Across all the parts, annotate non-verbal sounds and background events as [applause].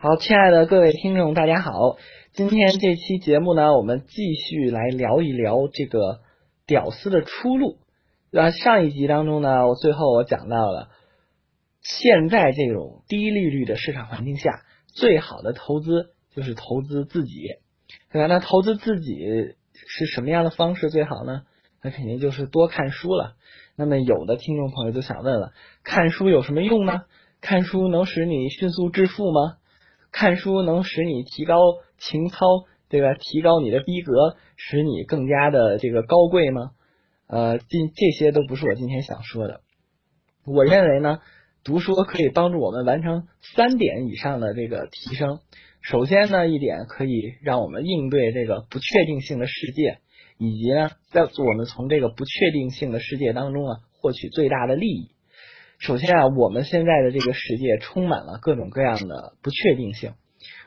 好，亲爱的各位听众，大家好。今天这期节目呢，我们继续来聊一聊这个屌丝的出路。那上一集当中呢，我最后我讲到了，现在这种低利率的市场环境下，最好的投资就是投资自己，对吧？那投资自己是什么样的方式最好呢？那肯定就是多看书了。那么有的听众朋友就想问了，看书有什么用呢？看书能使你迅速致富吗？看书能使你提高情操，对吧？提高你的逼格，使你更加的这个高贵吗？呃，今这些都不是我今天想说的。我认为呢，读书可以帮助我们完成三点以上的这个提升。首先呢，一点可以让我们应对这个不确定性的世界，以及呢，在我们从这个不确定性的世界当中啊，获取最大的利益。首先啊，我们现在的这个世界充满了各种各样的不确定性，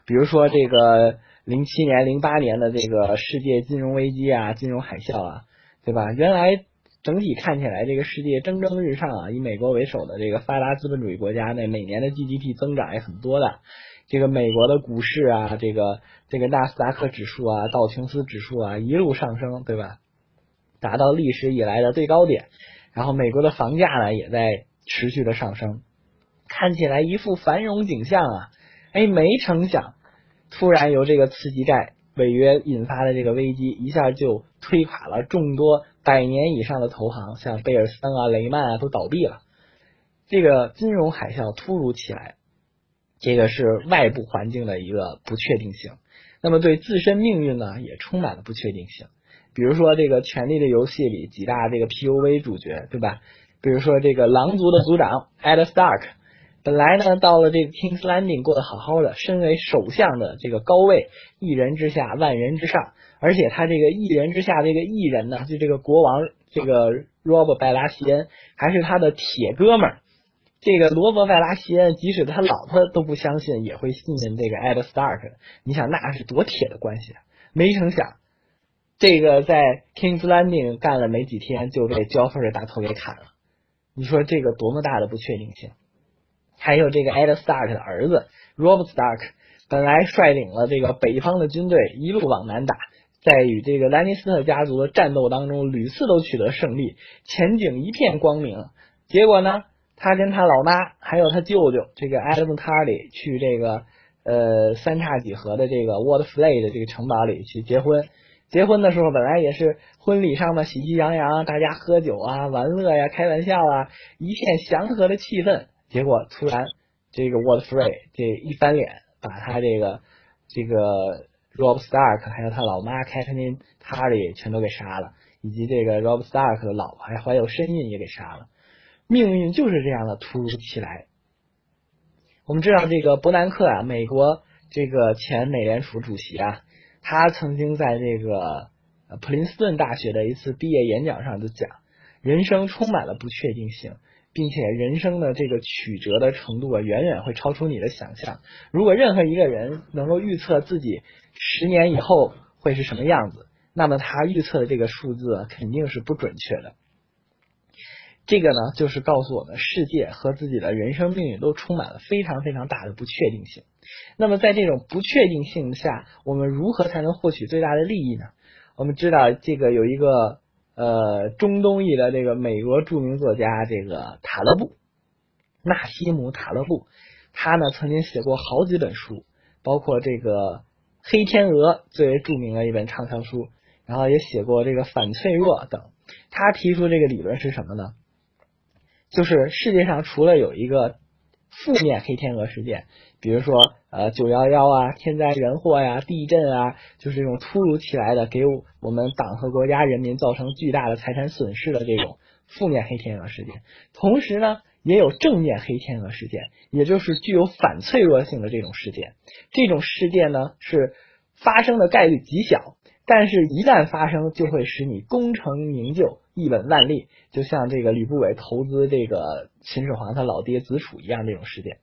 比如说这个零七年、零八年的这个世界金融危机啊、金融海啸啊，对吧？原来整体看起来这个世界蒸蒸日上啊，以美国为首的这个发达资本主义国家，那每年的 GDP 增长也很多的。这个美国的股市啊，这个这个纳斯达克指数啊、道琼斯指数啊一路上升，对吧？达到历史以来的最高点。然后美国的房价呢，也在。持续的上升，看起来一副繁荣景象啊！哎，没成想，突然由这个次级债违约引发的这个危机，一下就推垮了众多百年以上的投行，像贝尔森啊、雷曼啊都倒闭了。这个金融海啸突如其来，这个是外部环境的一个不确定性。那么对自身命运呢，也充满了不确定性。比如说这个《权力的游戏》里几大这个 PUV 主角，对吧？比如说这个狼族的族长 Ed Stark，本来呢到了这个 King's Landing 过得好好的，身为首相的这个高位，一人之下万人之上，而且他这个一人之下这个艺人呢，就这个国王这个罗伯拜拉西恩还是他的铁哥们儿，这个罗伯拜拉西恩即使他老婆都不相信，也会信任这个 Ed Stark，你想那是多铁的关系啊？没成想，这个在 King's Landing 干了没几天，就被 Joffrey 的大头给砍了。你说这个多么大的不确定性？还有这个 Ed Stark 的儿子 Rob Stark，本来率领了这个北方的军队一路往南打，在与这个兰尼斯特家族的战斗当中屡次都取得胜利，前景一片光明。结果呢，他跟他老妈还有他舅舅这个 Adam Tarly 去这个呃三叉戟河的这个 Waterflay 的这个城堡里去结婚。结婚的时候本来也是婚礼上的喜气洋洋，大家喝酒啊、玩乐呀、开玩笑啊，一片祥和的气氛。结果突然这个 w a t f r e e 这一翻脸，把他这个这个 Rob Stark 还有他老妈 Kathleen Tarly 全都给杀了，以及这个 Rob Stark 的老婆还怀有身孕也给杀了。命运就是这样的突如其来。我们知道这个伯南克啊，美国这个前美联储主席啊。他曾经在这个普林斯顿大学的一次毕业演讲上就讲，人生充满了不确定性，并且人生的这个曲折的程度啊，远远会超出你的想象。如果任何一个人能够预测自己十年以后会是什么样子，那么他预测的这个数字肯定是不准确的。这个呢，就是告诉我们，世界和自己的人生命运都充满了非常非常大的不确定性。那么，在这种不确定性下，我们如何才能获取最大的利益呢？我们知道，这个有一个呃中东裔的这个美国著名作家，这个塔勒布纳西姆塔勒布，他呢曾经写过好几本书，包括这个《黑天鹅》最为著名的一本畅销书，然后也写过这个《反脆弱》等。他提出这个理论是什么呢？就是世界上除了有一个负面黑天鹅事件，比如说呃九幺幺啊、天灾人祸呀、地震啊，就是这种突如其来的给我们党和国家人民造成巨大的财产损失的这种负面黑天鹅事件，同时呢，也有正面黑天鹅事件，也就是具有反脆弱性的这种事件。这种事件呢是发生的概率极小。但是，一旦发生，就会使你功成名就、一本万利，就像这个吕不韦投资这个秦始皇他老爹子楚一样这种事件。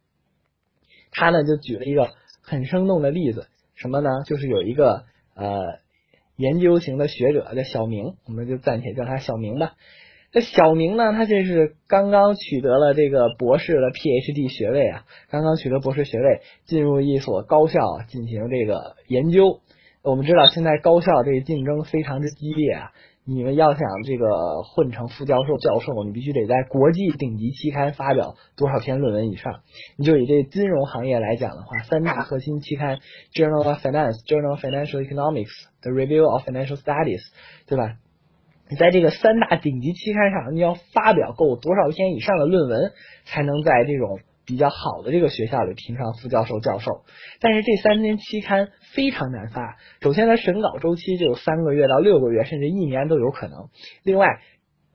他呢就举了一个很生动的例子，什么呢？就是有一个呃研究型的学者叫小明，我们就暂且叫他小明吧。这小明呢，他这是刚刚取得了这个博士的 PhD 学位啊，刚刚取得博士学位，进入一所高校进行这个研究。我们知道现在高校这个竞争非常之激烈啊。你们要想这个混成副教授、教授，你必须得在国际顶级期刊发表多少篇论文以上。你就以这金融行业来讲的话，三大核心期刊：Journal of Finance、Journal of Financial Economics、The Review of Financial Studies，对吧？你在这个三大顶级期刊上，你要发表够多少篇以上的论文，才能在这种。比较好的这个学校里评上副教授、教授，但是这三篇期刊非常难发。首先，它审稿周期就有三个月到六个月，甚至一年都有可能。另外，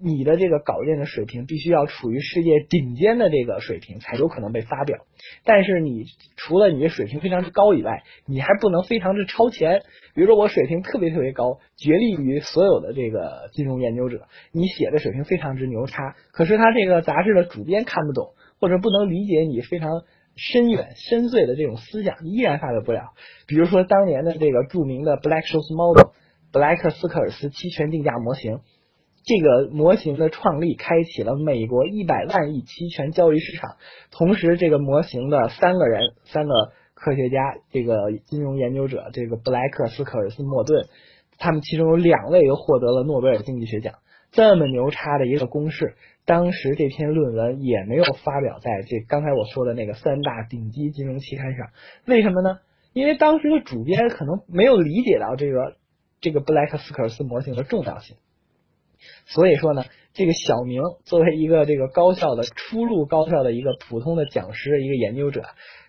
你的这个稿件的水平必须要处于世界顶尖的这个水平，才有可能被发表。但是，你除了你的水平非常之高以外，你还不能非常之超前。比如说，我水平特别特别高，绝力于所有的这个金融研究者，你写的水平非常之牛叉，可是他这个杂志的主编看不懂。或者不能理解你非常深远深邃的这种思想，依然发表不了。比如说当年的这个著名的 Black s h o e s Model，布莱克斯科尔斯期权定价模型，这个模型的创立开启了美国一百万亿期权交易市场。同时，这个模型的三个人，三个科学家，这个金融研究者，这个布莱克斯科尔斯莫顿，他们其中有两位又获得了诺贝尔经济学奖。这么牛叉的一个公式。当时这篇论文也没有发表在这刚才我说的那个三大顶级金融期刊上，为什么呢？因为当时的主编可能没有理解到这个这个布莱克斯科尔斯模型的重要性。所以说呢，这个小明作为一个这个高校的初入高校的一个普通的讲师、一个研究者，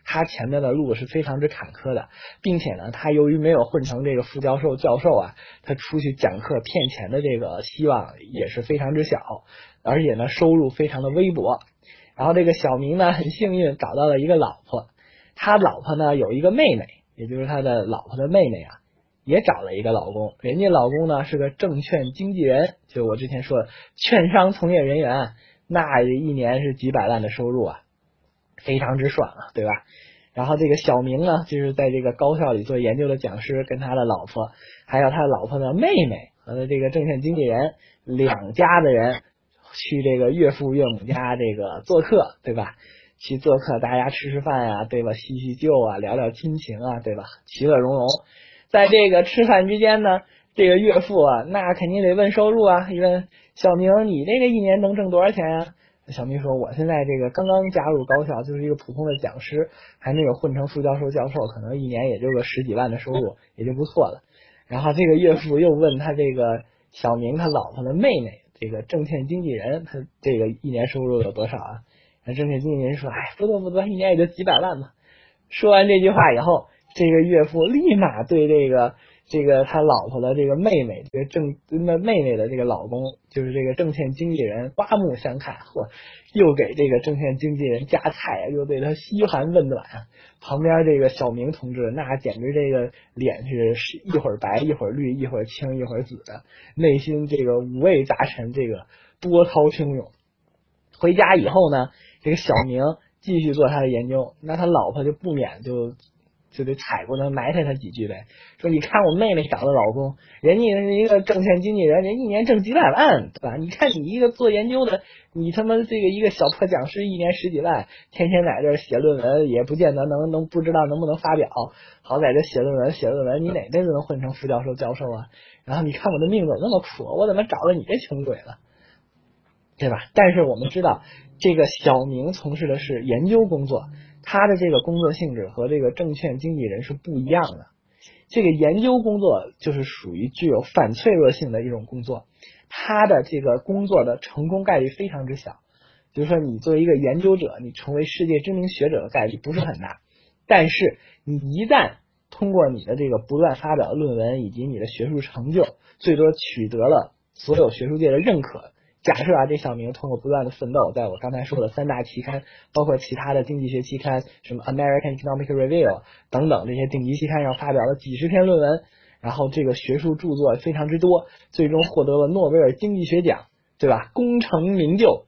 他前面的路是非常之坎坷的，并且呢，他由于没有混成这个副教授、教授啊，他出去讲课骗钱的这个希望也是非常之小。而且呢，收入非常的微薄。然后这个小明呢，很幸运找到了一个老婆。他老婆呢有一个妹妹，也就是他的老婆的妹妹啊，也找了一个老公。人家老公呢是个证券经纪人，就我之前说的券商从业人员，那一年是几百万的收入啊，非常之爽啊，对吧？然后这个小明呢，就是在这个高校里做研究的讲师，跟他的老婆，还有他老婆的妹妹和他这个证券经纪人两家的人。去这个岳父岳母家这个做客，对吧？去做客，大家吃吃饭呀，对吧？叙叙旧啊，聊聊亲情啊，对吧？其乐融融。在这个吃饭之间呢，这个岳父啊，那肯定得问收入啊。一问小明，你这个一年能挣多少钱呀？小明说，我现在这个刚刚加入高校，就是一个普通的讲师，还没有混成副教授、教授，可能一年也就个十几万的收入，[laughs] 也就不错了。然后这个岳父又问他这个小明他老婆的妹妹。这个证券经纪人，他这个一年收入有多少啊？那证券经纪人说：“哎，不多不多，一年也就几百万嘛。”说完这句话以后，这个岳父立马对这个。这个他老婆的这个妹妹，这个证那妹妹的这个老公，就是这个证券经纪人，刮目相看，嚯，又给这个证券经纪人夹菜，又对他嘘寒问暖。旁边这个小明同志，那简直这个脸是一会儿白一会儿绿，一会儿青一会儿紫的，内心这个五味杂陈，这个波涛汹涌。回家以后呢，这个小明继续做他的研究，那他老婆就不免就。就得踩过来埋汰他几句呗，说你看我妹妹找的老公，人家是一个证券经纪人，人一年挣几百万，对吧？你看你一个做研究的，你他妈这个一个小破讲师，一年十几万，天天在这写论文，也不见得能能不知道能不能发表，好在这写论文写论文，你哪辈子能混成副教授教授啊？然后你看我的命怎么那么苦，我怎么找了你这穷鬼了，对吧？但是我们知道，这个小明从事的是研究工作。他的这个工作性质和这个证券经纪人是不一样的。这个研究工作就是属于具有反脆弱性的一种工作，他的这个工作的成功概率非常之小。就是说，你作为一个研究者，你成为世界知名学者的概率不是很大。但是，你一旦通过你的这个不断发表论文以及你的学术成就，最多取得了所有学术界的认可。假设啊，这小明通过不断的奋斗，在我刚才说的三大期刊，包括其他的经济学期刊，什么 American Economic Review 等等这些顶级期刊上发表了几十篇论文，然后这个学术著作非常之多，最终获得了诺贝尔经济学奖，对吧？功成名就，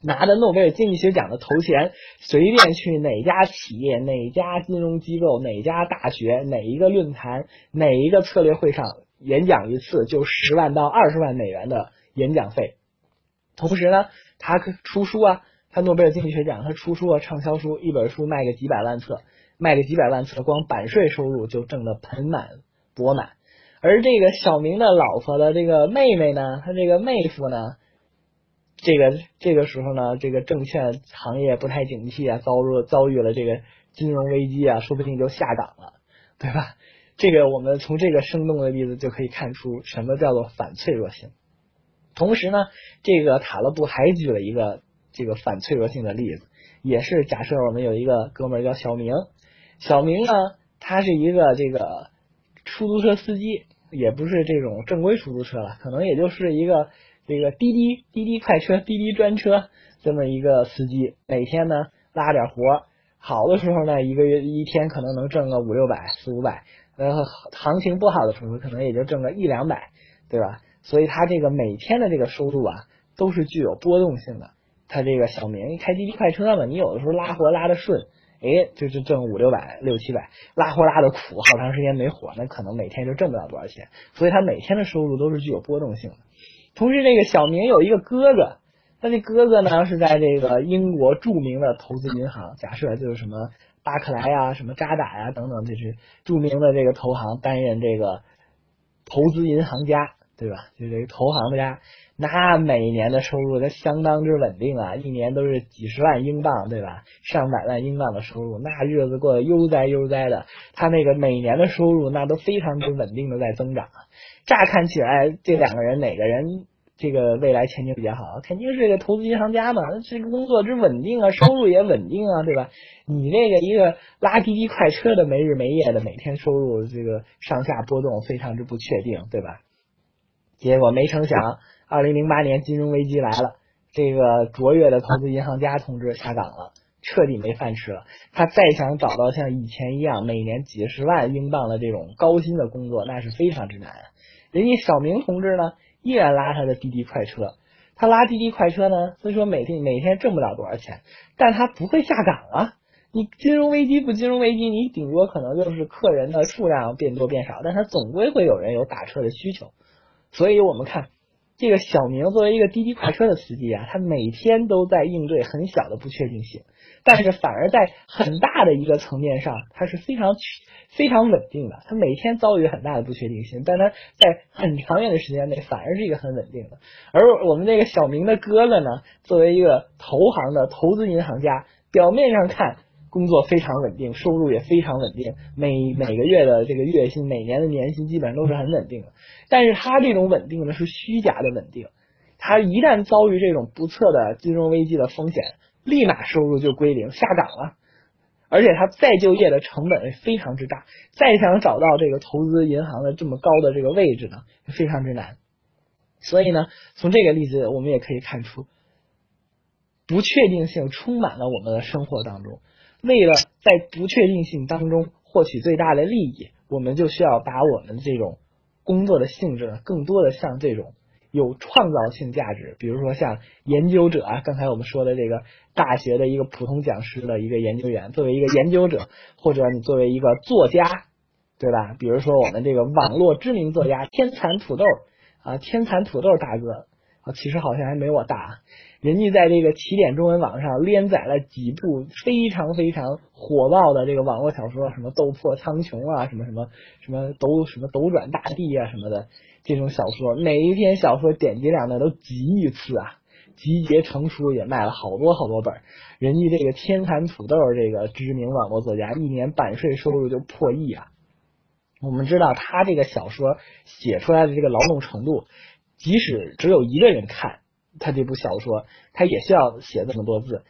拿着诺贝尔经济学奖的头衔，随便去哪家企业、哪家金融机构、哪家大学、哪一个论坛、哪一个策略会上演讲一次，就十万到二十万美元的演讲费。同时呢，他出书啊，他诺贝尔经济学奖，他出书啊，畅销书，一本书卖个几百万册，卖个几百万册，光版税收入就挣得盆满钵满。而这个小明的老婆的这个妹妹呢，他这个妹夫呢，这个这个时候呢，这个证券行业不太景气啊，遭入遭遇了这个金融危机啊，说不定就下岗了，对吧？这个我们从这个生动的例子就可以看出什么叫做反脆弱性。同时呢，这个塔勒布还举了一个这个反脆弱性的例子，也是假设我们有一个哥们儿叫小明，小明呢，他是一个这个出租车司机，也不是这种正规出租车了，可能也就是一个这个滴滴滴滴快车、滴滴专车这么一个司机，每天呢拉点活，好的时候呢，一个月一天可能能挣个五六百、四五百，呃，行情不好的时候可能也就挣个一两百，对吧？所以他这个每天的这个收入啊，都是具有波动性的。他这个小明开滴滴快车嘛，你有的时候拉活拉的顺，哎，就是挣五六百、六七百；拉活拉的苦，好长时间没活，那可能每天就挣不了多少钱。所以他每天的收入都是具有波动性的。同时，这个小明有一个哥哥，他这哥哥呢是在这个英国著名的投资银行，假设就是什么巴克莱啊、什么渣打呀等等，这是著名的这个投行担任这个投资银行家。对吧？就这个投行家，那每年的收入那相当之稳定啊，一年都是几十万英镑，对吧？上百万英镑的收入，那日子过得悠哉悠哉的。他那个每年的收入那都非常之稳定的在增长。乍看起来，这两个人哪个人这个未来前景比较好？肯定是个投资银行家嘛，这个工作之稳定啊，收入也稳定啊，对吧？你那个一个拉滴滴快车的，没日没夜的，每天收入这个上下波动，非常之不确定，对吧？结果没成想，二零零八年金融危机来了，这个卓越的投资银行家同志下岗了，彻底没饭吃了。他再想找到像以前一样每年几十万英镑的这种高薪的工作，那是非常之难。人家小明同志呢，依然拉他的滴滴快车，他拉滴滴快车呢，虽说每天每天挣不了多少钱，但他不会下岗啊。你金融危机不金融危机，你顶多可能就是客人的数量变多变少，但他总归会有人有打车的需求。所以我们看这个小明作为一个滴滴快车的司机啊，他每天都在应对很小的不确定性，但是反而在很大的一个层面上，他是非常非常稳定的。他每天遭遇很大的不确定性，但他在很长远的时间内反而是一个很稳定的。而我们这个小明的哥哥呢，作为一个投行的投资银行家，表面上看。工作非常稳定，收入也非常稳定，每每个月的这个月薪，每年的年薪基本上都是很稳定的。但是他这种稳定呢是虚假的稳定，他一旦遭遇这种不测的金融危机的风险，立马收入就归零，下岗了。而且他再就业的成本非常之大，再想找到这个投资银行的这么高的这个位置呢，非常之难。所以呢，从这个例子我们也可以看出，不确定性充满了我们的生活当中。为了在不确定性当中获取最大的利益，我们就需要把我们这种工作的性质呢，更多的像这种有创造性价值，比如说像研究者啊，刚才我们说的这个大学的一个普通讲师的一个研究员，作为一个研究者，或者你作为一个作家，对吧？比如说我们这个网络知名作家天蚕土豆啊，天蚕土豆大哥啊，其实好像还没我大。人家在这个起点中文网上连载了几部非常非常火爆的这个网络小说，什么斗破苍穹啊，什么什么什么斗什么斗转大地啊什么的这种小说，每一篇小说点击量那都几亿次啊，集结成书也卖了好多好多本。人家这个天蚕土豆这个知名网络作家，一年版税收入就破亿啊。我们知道他这个小说写出来的这个劳动程度，即使只有一个人看。他这部小说，他也需要写这么多字，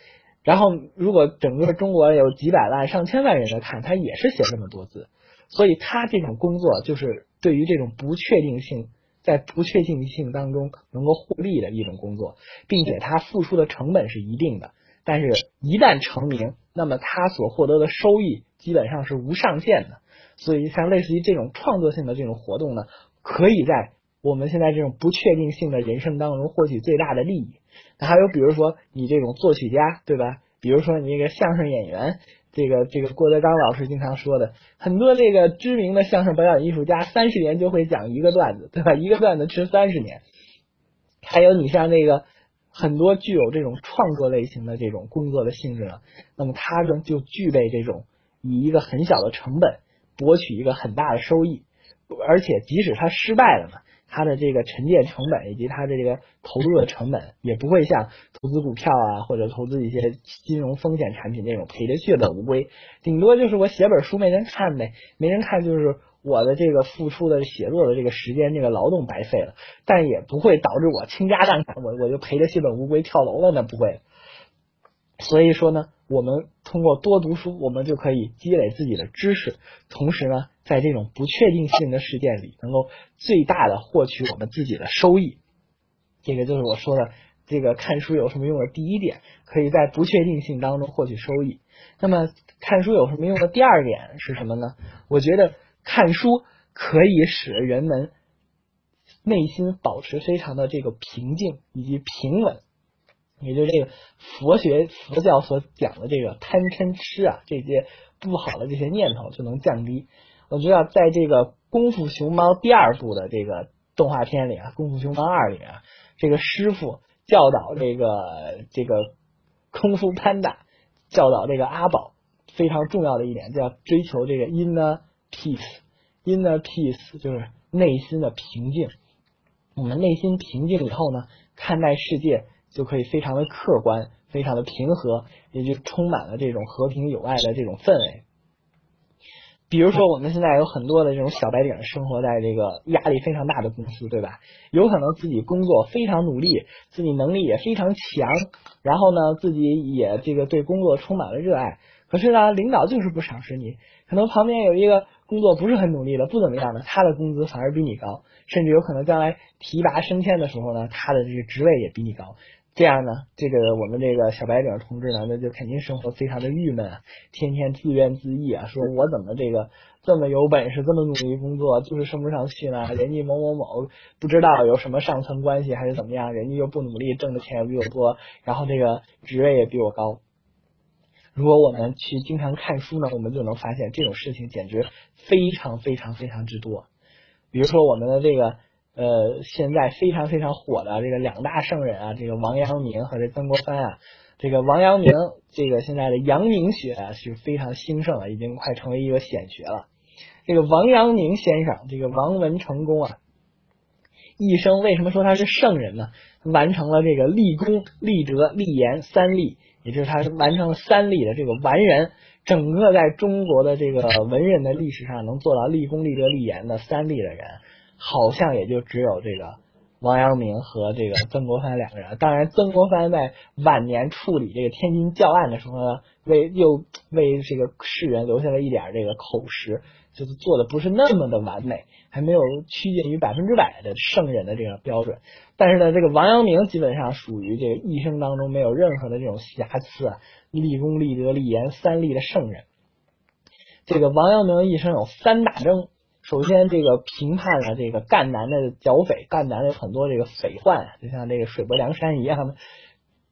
然后如果整个中国有几百万、上千万人在看，他也是写这么多字，所以他这种工作就是对于这种不确定性，在不确定性当中能够获利的一种工作，并且他付出的成本是一定的，但是一旦成名，那么他所获得的收益基本上是无上限的，所以像类似于这种创作性的这种活动呢，可以在。我们现在这种不确定性的人生当中获取最大的利益，还有比如说你这种作曲家，对吧？比如说你那个相声演员，这个这个郭德纲老师经常说的，很多这个知名的相声表演艺术家，三十年就会讲一个段子，对吧？一个段子吃三十年。还有你像那个很多具有这种创作类型的这种工作的性质呢，那么他呢就具备这种以一个很小的成本博取一个很大的收益，而且即使他失败了呢，它的这个沉淀成本以及它的这个投入的成本也不会像投资股票啊或者投资一些金融风险产品这种赔的血本无归，顶多就是我写本书没人看呗，没人看就是。我的这个付出的写作的这个时间，这个劳动白费了，但也不会导致我倾家荡产，我我就赔的血本无归跳楼了，那不会。所以说呢，我们通过多读书，我们就可以积累自己的知识，同时呢，在这种不确定性的事件里，能够最大的获取我们自己的收益。这个就是我说的这个看书有什么用的第一点，可以在不确定性当中获取收益。那么看书有什么用的第二点是什么呢？我觉得。看书可以使人们内心保持非常的这个平静以及平稳，也就是这个佛学佛教所讲的这个贪嗔痴啊这些不好的这些念头就能降低。我知道在这个《功夫熊猫》第二部的这个动画片里啊，《功夫熊猫二》里啊，这个师傅教导这个这个功夫潘达教导这个阿宝非常重要的一点，就要追求这个 inner。peace，inner peace 就是内心的平静。我们内心平静以后呢，看待世界就可以非常的客观，非常的平和，也就充满了这种和平友爱的这种氛围。比如说，我们现在有很多的这种小白领生活在这个压力非常大的公司，对吧？有可能自己工作非常努力，自己能力也非常强，然后呢，自己也这个对工作充满了热爱。可是呢，领导就是不赏识你，可能旁边有一个。工作不是很努力的，不怎么样的，他的工资反而比你高，甚至有可能将来提拔升迁的时候呢，他的这个职位也比你高。这样呢，这个我们这个小白领同志呢，那就肯定生活非常的郁闷啊，天天自怨自艾啊，说我怎么这个这么有本事，这么努力工作，就是升不上去呢？人家某某某不知道有什么上层关系还是怎么样，人家又不努力，挣的钱也比我多，然后这个职位也比我高。如果我们去经常看书呢，我们就能发现这种事情简直非常非常非常之多。比如说我们的这个呃，现在非常非常火的这个两大圣人啊，这个王阳明和这曾国藩啊。这个王阳明，这个现在的阳明学啊是非常兴盛了，已经快成为一个显学了。这个王阳明先生，这个王文成功啊，一生为什么说他是圣人呢？完成了这个立功、立德、立言三立。也就是他完成了三立的这个完人，整个在中国的这个文人的历史上能做到立功立德立言的三立的人，好像也就只有这个王阳明和这个曾国藩两个人。当然，曾国藩在晚年处理这个天津教案的时候呢，为又为这个世人留下了一点这个口实，就是做的不是那么的完美，还没有趋近于百分之百的圣人的这个标准。但是呢，这个王阳明基本上属于这个一生当中没有任何的这种瑕疵，立功立德立言三立的圣人。这个王阳明一生有三大征，首先这个平判了这个赣南的剿匪，赣南有很多这个匪患，就像这个水泊梁山一样的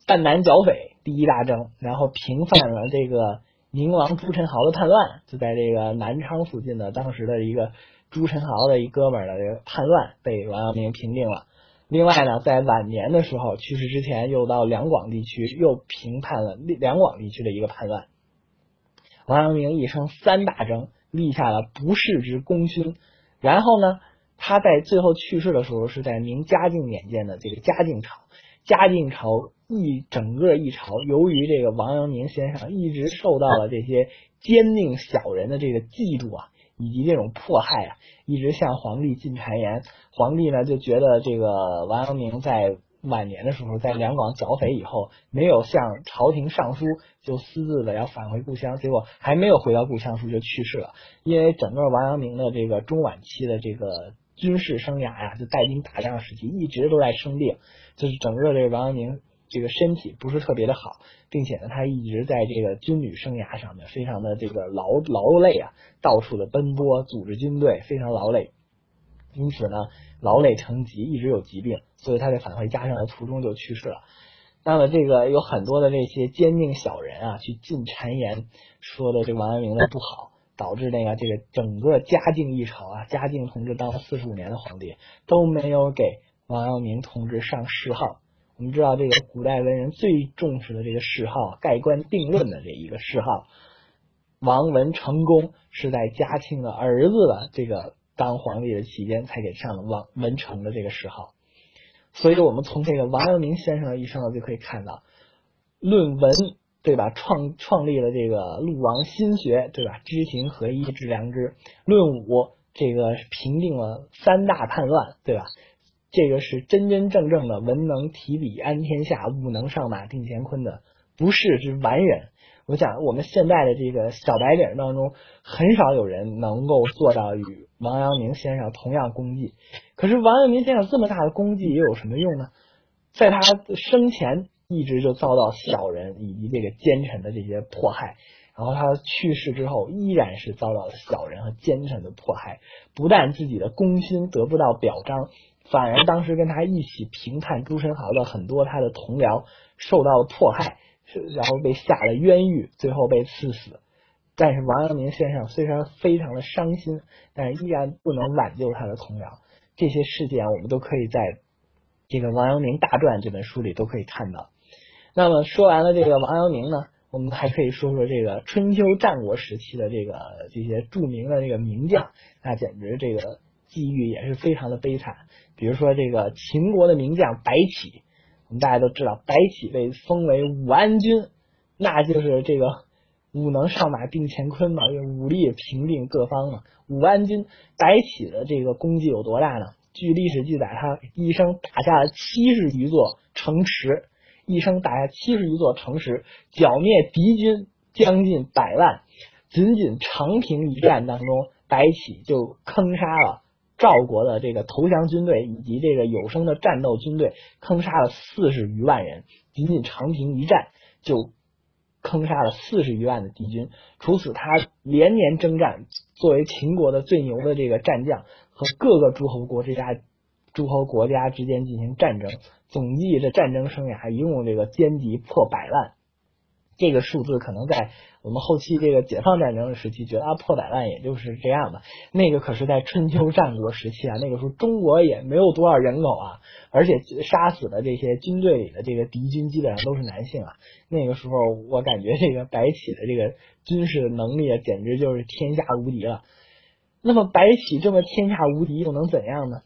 赣南剿匪第一大征，然后平反了这个宁王朱宸濠的叛乱，就在这个南昌附近的当时的一个朱宸濠的一哥们儿的这个叛乱被王阳明平定了。另外呢，在晚年的时候，去世之前又到两广地区又平叛了两广地区的一个叛乱。王阳明一生三大征，立下了不世之功勋。然后呢，他在最后去世的时候是在明嘉靖年间的这个嘉靖朝。嘉靖朝一整个一朝，由于这个王阳明先生一直受到了这些奸佞小人的这个嫉妒啊。以及这种迫害啊，一直向皇帝进谗言。皇帝呢就觉得这个王阳明在晚年的时候，在两广剿匪以后，没有向朝廷上书，就私自的要返回故乡。结果还没有回到故乡时就去世了。因为整个王阳明的这个中晚期的这个军事生涯呀，就带兵打仗时期，一直都在生病，就是整个这个王阳明。这个身体不是特别的好，并且呢，他一直在这个军旅生涯上面非常的这个劳劳累啊，到处的奔波，组织军队非常劳累，因此呢，劳累成疾，一直有疾病，所以他在返回家乡的途中就去世了。那么这个有很多的这些奸佞小人啊，去进谗言，说的这个王阳明的不好，导致那个这个整个嘉靖一朝啊，嘉靖同志当了四十五年的皇帝，都没有给王阳明同志上谥号。我们知道，这个古代文人最重视的这个谥号，盖棺定论的这一个谥号，王文成功是在嘉庆的儿子的这个当皇帝的期间才给上了王文成的这个谥号。所以，我们从这个王阳明先生的一生呢，就可以看到，论文对吧？创创立了这个陆王心学对吧？知行合一，致良知。论武这个平定了三大叛乱对吧？这个是真真正正的文能提笔安天下，武能上马定乾坤的不世之完人。我想，我们现在的这个小白领当中，很少有人能够做到与王阳明先生同样功绩。可是，王阳明先生这么大的功绩又有什么用呢？在他生前一直就遭到小人以及这个奸臣的这些迫害，然后他去世之后，依然是遭到了小人和奸臣的迫害。不但自己的功勋得不到表彰。反而当时跟他一起评判朱宸濠的很多他的同僚受到了迫害，然后被下了冤狱，最后被赐死。但是王阳明先生虽然非常的伤心，但是依然不能挽救他的同僚。这些事件我们都可以在这个《王阳明大传》这本书里都可以看到。那么说完了这个王阳明呢，我们还可以说说这个春秋战国时期的这个这些著名的这个名将，那简直这个际遇也是非常的悲惨。比如说这个秦国的名将白起，我们大家都知道，白起被封为武安君，那就是这个武能上马定乾坤嘛，用武力平定各方嘛。武安君白起的这个功绩有多大呢？据历史记载，他一生打下了七十余座城池，一生打下七十余座城池，剿灭敌军将近百万。仅仅长平一战当中，白起就坑杀了。赵国的这个投降军队以及这个有生的战斗军队，坑杀了四十余万人，仅仅长平一战就坑杀了四十余万的敌军。除此，他连年征战，作为秦国的最牛的这个战将，和各个诸侯国之家、诸侯国家之间进行战争，总计这战争生涯一共这个歼敌破百万。这个数字可能在我们后期这个解放战争的时期，觉得啊破百万也就是这样吧。那个可是在春秋战国时期啊，那个时候中国也没有多少人口啊，而且杀死的这些军队里的这个敌军基本上都是男性啊。[laughs] 那个时候我感觉这个白起的这个军事能力啊，简直就是天下无敌了。那么白起这么天下无敌又能怎样呢？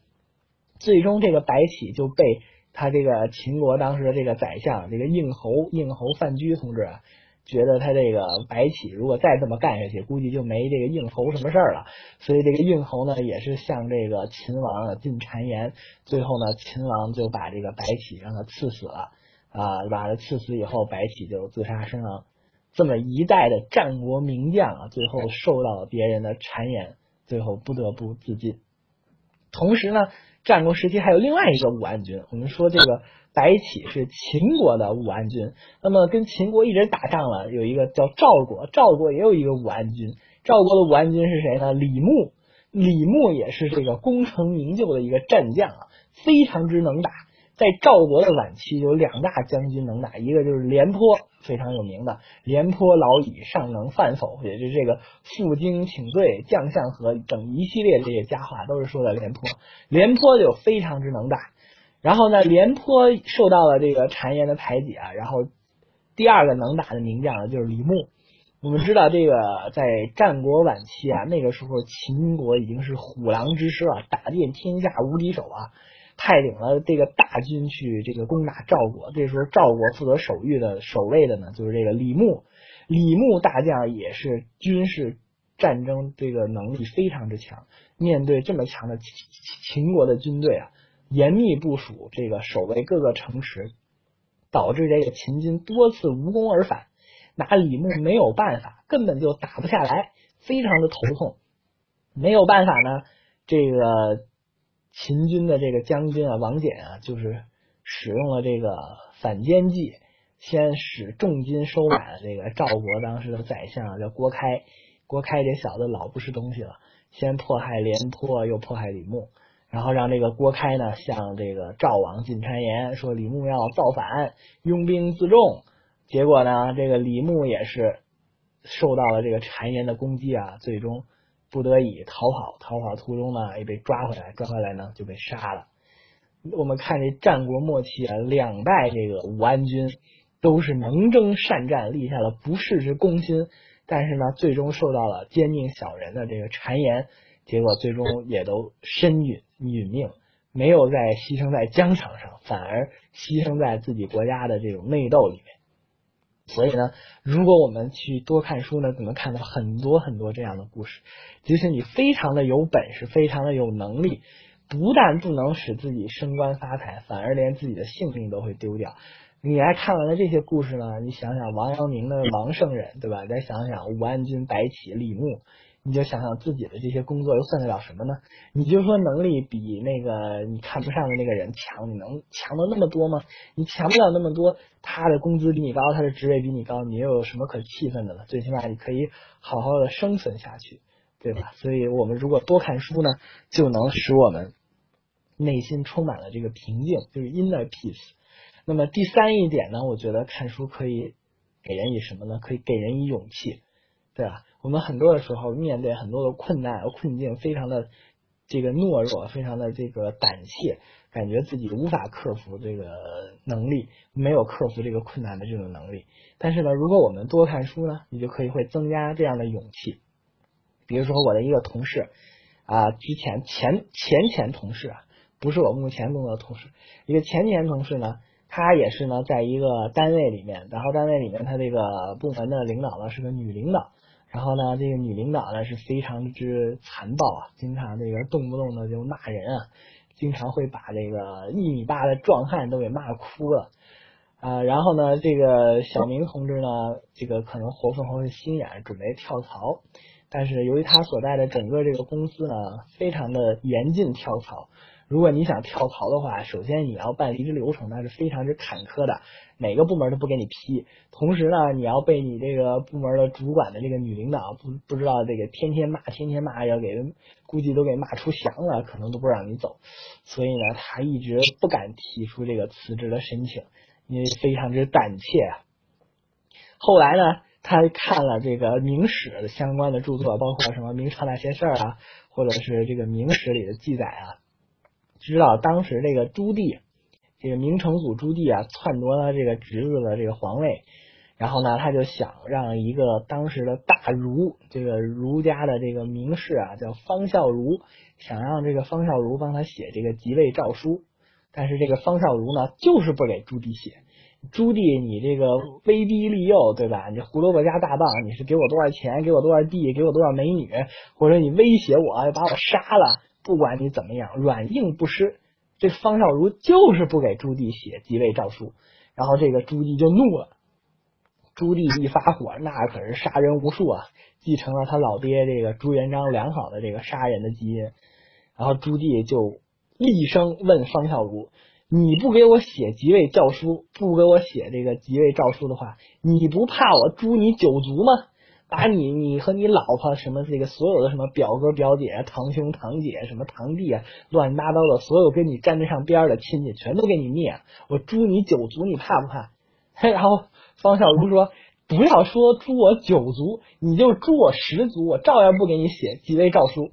最终这个白起就被。他这个秦国当时的这个宰相，这个应侯应侯范雎同志啊，觉得他这个白起如果再这么干下去，估计就没这个应侯什么事儿了。所以这个应侯呢，也是向这个秦王进谗言。最后呢，秦王就把这个白起让他赐死了啊，把他赐死以后，白起就自杀身亡。这么一代的战国名将啊，最后受到了别人的谗言，最后不得不自尽。同时呢。战国时期还有另外一个武安君，我们说这个白起是秦国的武安君，那么跟秦国一直打仗了，有一个叫赵国，赵国也有一个武安君，赵国的武安君是谁呢？李牧，李牧也是这个功成名就的一个战将啊，非常之能打。在赵国的晚期，有两大将军能打，一个就是廉颇，非常有名的廉颇老矣，尚能饭否，也就是这个负荆请罪、将相和等一系列这些佳话，都是说的廉颇。廉颇就非常之能打。然后呢，廉颇受到了这个谗言的排挤啊。然后第二个能打的名将呢，就是李牧。我们知道，这个在战国晚期啊，那个时候秦国已经是虎狼之师了，打遍天下无敌手啊。派领了这个大军去这个攻打赵国，这时候赵国负责守御的守卫的呢，就是这个李牧。李牧大将也是军事战争这个能力非常之强，面对这么强的秦秦国的军队啊，严密部署这个守卫各个城池，导致这个秦军多次无功而返，拿李牧没有办法，根本就打不下来，非常的头痛。没有办法呢，这个。秦军的这个将军啊，王翦啊，就是使用了这个反间计，先使重金收买了这个赵国当时的宰相叫郭开。郭开这小子老不是东西了，先迫害廉颇，又迫害李牧，然后让这个郭开呢向这个赵王进谗言，说李牧要造反，拥兵自重。结果呢，这个李牧也是受到了这个谗言的攻击啊，最终。不得已逃跑，逃跑途中呢也被抓回来，抓回来呢就被杀了。我们看这战国末期啊，两代这个武安君都是能征善战，立下了不世之功勋。但是呢，最终受到了奸佞小人的这个谗言，结果最终也都身殒殒命，没有在牺牲在疆场上，反而牺牲在自己国家的这种内斗里面。所以呢，如果我们去多看书呢，可能看到很多很多这样的故事。即使你非常的有本事，非常的有能力，不但不能使自己升官发财，反而连自己的性命都会丢掉。你来看完了这些故事呢，你想想王阳明的王圣人，对吧？再想想武安君、白起、李牧。你就想想自己的这些工作又算得了什么呢？你就说能力比那个你看不上的那个人强，你能强的那么多吗？你强不了那么多，他的工资比你高，他的职位比你高，你又有什么可气愤的了？最起码你可以好好的生存下去，对吧？所以我们如果多看书呢，就能使我们内心充满了这个平静，就是 inner peace。那么第三一点呢，我觉得看书可以给人以什么呢？可以给人以勇气，对吧？我们很多的时候面对很多的困难和困境，非常的这个懦弱，非常的这个胆怯，感觉自己无法克服这个能力，没有克服这个困难的这种能力。但是呢，如果我们多看书呢，你就可以会增加这样的勇气。比如说我的一个同事啊，之前前前前同事啊，不是我目前工作的同事，一个前前同事呢，他也是呢，在一个单位里面，然后单位里面他这个部门的领导呢是个女领导。然后呢，这个女领导呢是非常之残暴啊，经常这个动不动的就骂人啊，经常会把这个一米八的壮汉都给骂哭了啊。然后呢，这个小明同志呢，这个可能活凤凰是心眼，准备跳槽，但是由于他所在的整个这个公司呢，非常的严禁跳槽。如果你想跳槽的话，首先你要办离职流程，那是非常之坎坷的，哪个部门都不给你批。同时呢，你要被你这个部门的主管的这个女领导不不知道这个天天骂，天天骂，要给估计都给骂出翔了，可能都不让你走。所以呢，他一直不敢提出这个辞职的申请，因为非常之胆怯啊。后来呢，他看了这个明史相关的著作，包括什么明朝那些事儿啊，或者是这个明史里的记载啊。知道当时这个朱棣，这个明成祖朱棣啊，篡夺了这个侄子的这个皇位，然后呢，他就想让一个当时的大儒，这个儒家的这个名士啊，叫方孝孺，想让这个方孝孺帮他写这个即位诏书，但是这个方孝孺呢，就是不给朱棣写。朱棣，你这个威逼利诱，对吧？你胡萝卜加大棒，你是给我多少钱，给我多少地，给我多少美女，或者你威胁我要把我杀了。不管你怎么样，软硬不失。这方孝孺就是不给朱棣写即位诏书，然后这个朱棣就怒了。朱棣一发火，那可是杀人无数啊，继承了他老爹这个朱元璋良好的这个杀人的基因。然后朱棣就厉声问方孝孺：“你不给我写即位诏书，不给我写这个即位诏书的话，你不怕我诛你九族吗？”把你、你和你老婆什么这个所有的什么表哥、表姐、堂兄、堂姐、什么堂弟啊，乱七八糟的，所有跟你沾得上边的亲戚，全都给你灭，我诛你九族，你怕不怕？嘿 [laughs] 然后方孝孺说：“不要说诛我九族，你就诛我十族，我照样不给你写即位诏书。”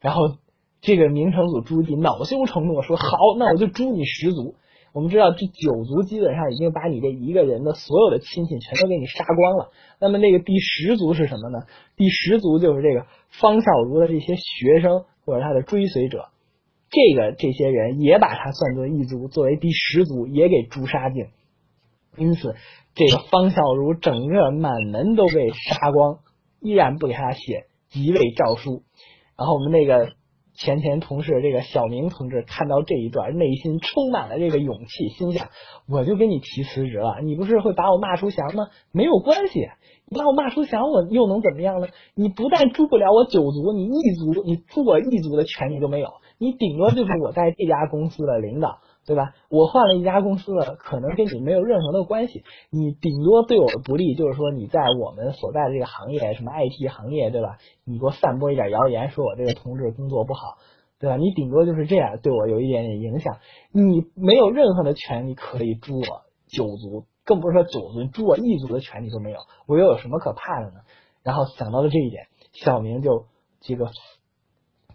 然后这个明成祖朱棣恼羞成怒，说：“好，那我就诛你十族。”我们知道，这九族基本上已经把你这一个人的所有的亲戚全都给你杀光了。那么，那个第十族是什么呢？第十族就是这个方孝孺的这些学生或者他的追随者，这个这些人也把他算作一族，作为第十族也给诛杀尽。因此，这个方孝孺整个满门都被杀光，依然不给他写即位诏书。然后我们那个。前前同事这个小明同志看到这一段，内心充满了这个勇气，心想：我就跟你提辞职了，你不是会把我骂出翔吗？没有关系，你把我骂出翔，我又能怎么样呢？你不但诛不了我九族，你一族，你诛我一族的权利都没有，你顶多就是我在这家公司的领导。对吧？我换了一家公司了，可能跟你没有任何的关系。你顶多对我的不利，就是说你在我们所在的这个行业，什么 IT 行业，对吧？你给我散播一点谣言，说我这个同志工作不好，对吧？你顶多就是这样，对我有一点点影响。你没有任何的权利可以诛我九族，更不是说九族诛我一族的权利都没有。我又有什么可怕的呢？然后想到了这一点，小明就这个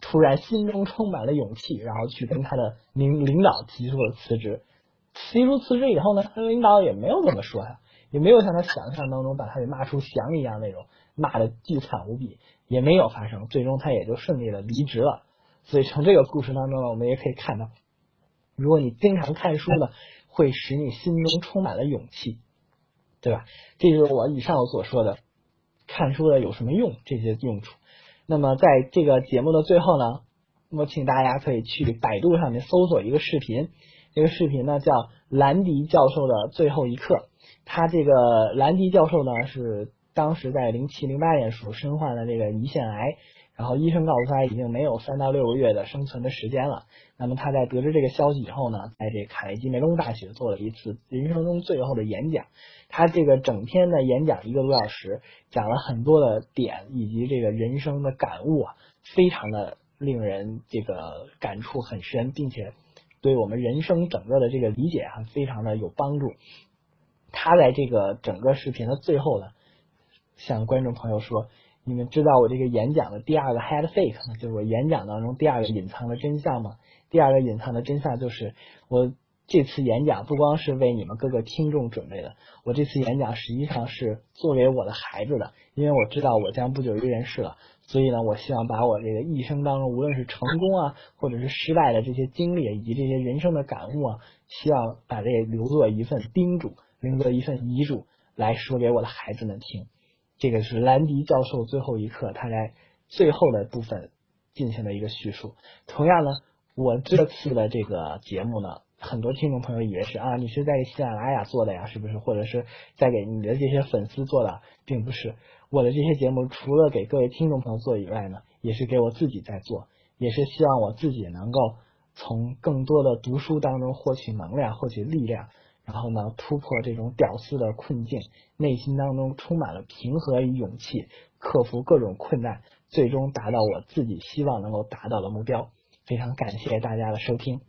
突然心中充满了勇气，然后去跟他的领领导提出了辞职。提出辞职以后呢，他的领导也没有怎么说他，也没有像他想象当中把他给骂出翔一样那种骂的巨惨无比，也没有发生。最终他也就顺利的离职了。所以从这个故事当中呢，我们也可以看到，如果你经常看书呢，会使你心中充满了勇气，对吧？这就是我以上所说的看书的有什么用这些用处。那么在这个节目的最后呢，我请大家可以去百度上面搜索一个视频，这个视频呢叫兰迪教授的最后一课。他这个兰迪教授呢是当时在零七零八年时候身患了这个胰腺癌，然后医生告诉他已经没有三到六个月的生存的时间了。那么他在得知这个消息以后呢，在这卡内基梅隆大学做了一次人生中最后的演讲。他这个整天的演讲一个多小时，讲了很多的点以及这个人生的感悟啊，非常的令人这个感触很深，并且对我们人生整个的这个理解啊，非常的有帮助。他在这个整个视频的最后呢，向观众朋友说：“你们知道我这个演讲的第二个 head fake 吗？就是我演讲当中第二个隐藏的真相吗？第二个隐藏的真相就是我。”这次演讲不光是为你们各个听众准备的，我这次演讲实际上是做给我的孩子的，因为我知道我将不久于人世了，所以呢，我希望把我这个一生当中无论是成功啊，或者是失败的这些经历以及这些人生的感悟啊，希望把这留作一份叮嘱，留作一份遗嘱来说给我的孩子们听。这个是兰迪教授最后一课他在最后的部分进行了一个叙述。同样呢，我这次的这个节目呢。很多听众朋友以为是啊，你是在喜马拉雅做的呀，是不是？或者是在给你的这些粉丝做的，并不是。我的这些节目除了给各位听众朋友做以外呢，也是给我自己在做，也是希望我自己能够从更多的读书当中获取能量、获取力量，然后呢，突破这种屌丝的困境，内心当中充满了平和与勇气，克服各种困难，最终达到我自己希望能够达到的目标。非常感谢大家的收听。